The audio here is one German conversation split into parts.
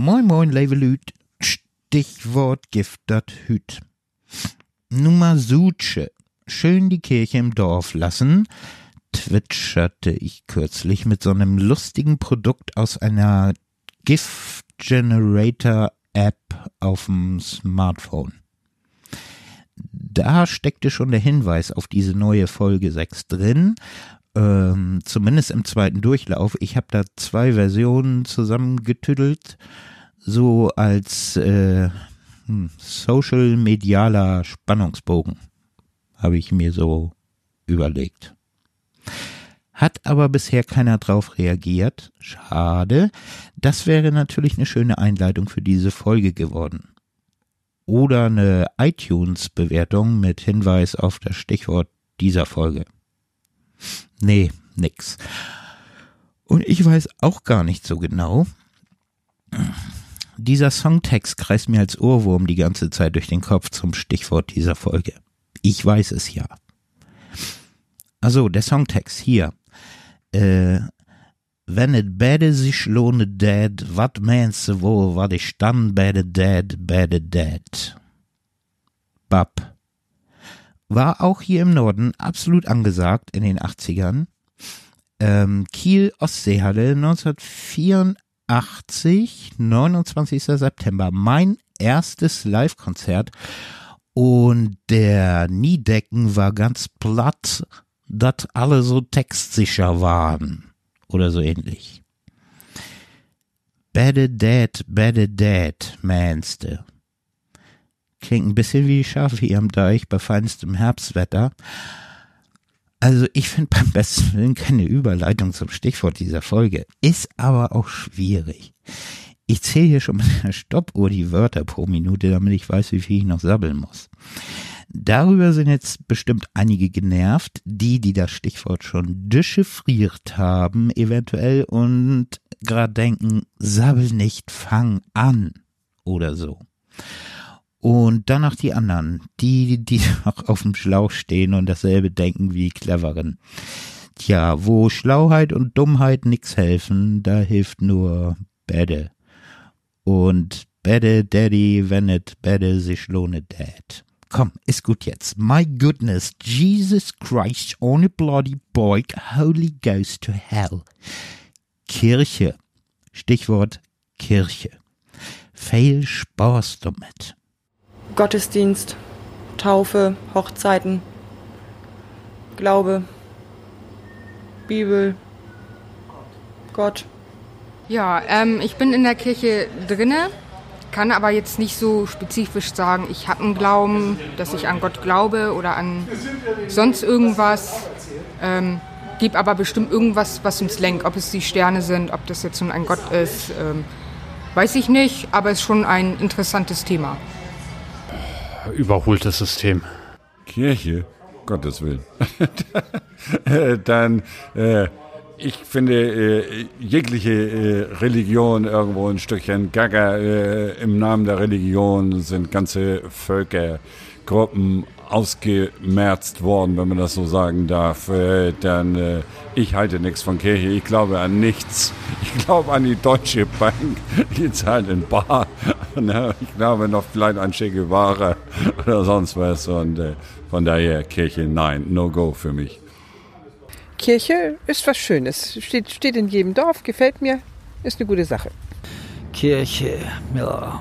Moin moin, Levelüt. Stichwort Gift dat Hüt. Nummer Sutsche. Schön die Kirche im Dorf lassen, twitcherte ich kürzlich mit so einem lustigen Produkt aus einer GIF Generator App auf dem Smartphone. Da steckte schon der Hinweis auf diese neue Folge 6 drin, ähm, zumindest im zweiten Durchlauf. Ich habe da zwei Versionen zusammengetüdelt, so als äh, hm, social-medialer Spannungsbogen, habe ich mir so überlegt. Hat aber bisher keiner drauf reagiert. Schade. Das wäre natürlich eine schöne Einleitung für diese Folge geworden. Oder eine iTunes-Bewertung mit Hinweis auf das Stichwort dieser Folge. Nee, nix. Und ich weiß auch gar nicht so genau. Dieser Songtext kreist mir als Ohrwurm die ganze Zeit durch den Kopf zum Stichwort dieser Folge. Ich weiß es ja. Also, der Songtext hier. Äh, wenn it beide sich lohne dead, wat meinst du wohl, wat ich dann beide dead, beide dead? Bab. War auch hier im Norden absolut angesagt in den 80ern. Ähm, Kiel Ostseehalle 1984, 29. September. Mein erstes Live-Konzert. Und der Niedecken war ganz platt dass alle so textsicher waren oder so ähnlich. Better dead, better dead, meinste. Klingt ein bisschen wie Schafe hier am Deich bei feinstem Herbstwetter. Also ich finde beim besten Willen keine Überleitung zum Stichwort dieser Folge. Ist aber auch schwierig. Ich zähle hier schon mit der Stoppuhr die Wörter pro Minute, damit ich weiß, wie viel ich noch sabbeln muss. Darüber sind jetzt bestimmt einige genervt, die, die das Stichwort schon dechiffriert haben, eventuell und gerade denken, sabbel nicht, fang an oder so. Und dann noch die anderen, die, die noch auf dem Schlauch stehen und dasselbe denken wie Cleveren. Tja, wo Schlauheit und Dummheit nix helfen, da hilft nur Bäde. Und Bäde Daddy, wenn it Bäde sich lohne Dad. Komm, ist gut jetzt. My goodness, Jesus Christ on bloody boy, Holy Ghost to hell. Kirche. Stichwort Kirche. Viel Spaß damit. Gottesdienst, Taufe, Hochzeiten, Glaube, Bibel, Gott. Ja, ähm, ich bin in der Kirche drinne kann aber jetzt nicht so spezifisch sagen, ich habe einen Glauben, dass ich an Gott glaube oder an sonst irgendwas. Ähm, gibt aber bestimmt irgendwas, was uns lenkt. Ob es die Sterne sind, ob das jetzt nun ein Gott ist, ähm, weiß ich nicht, aber es ist schon ein interessantes Thema. Überholtes System. Kirche? Gottes Willen. Dann äh, ich finde äh, jegliche äh, Religion irgendwo ein Stückchen Gaga. Äh, Im Namen der Religion sind ganze Völkergruppen ausgemerzt worden, wenn man das so sagen darf. Äh, dann äh, ich halte nichts von Kirche. Ich glaube an nichts. Ich glaube an die Deutsche Bank. Die zahlt in Bar. Ich glaube noch vielleicht an Che Guevara oder sonst was. Und äh, von daher Kirche, nein, no go für mich. Kirche ist was Schönes. Steht, steht in jedem Dorf, gefällt mir, ist eine gute Sache. Kirche, ja.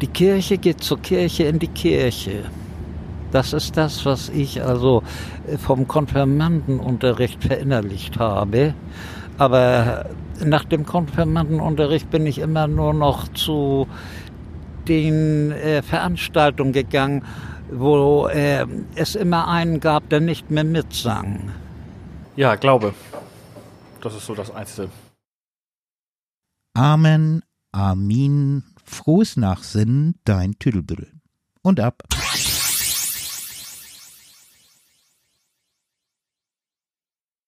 Die Kirche geht zur Kirche in die Kirche. Das ist das, was ich also vom Konfirmandenunterricht verinnerlicht habe. Aber nach dem Konfirmandenunterricht bin ich immer nur noch zu den äh, Veranstaltungen gegangen, wo äh, es immer einen gab, der nicht mehr mitsang. Ja, Glaube. Das ist so das Einzige. Amen, Amin, frohes Nachsinnen, dein Tüdelbüttel. Und ab.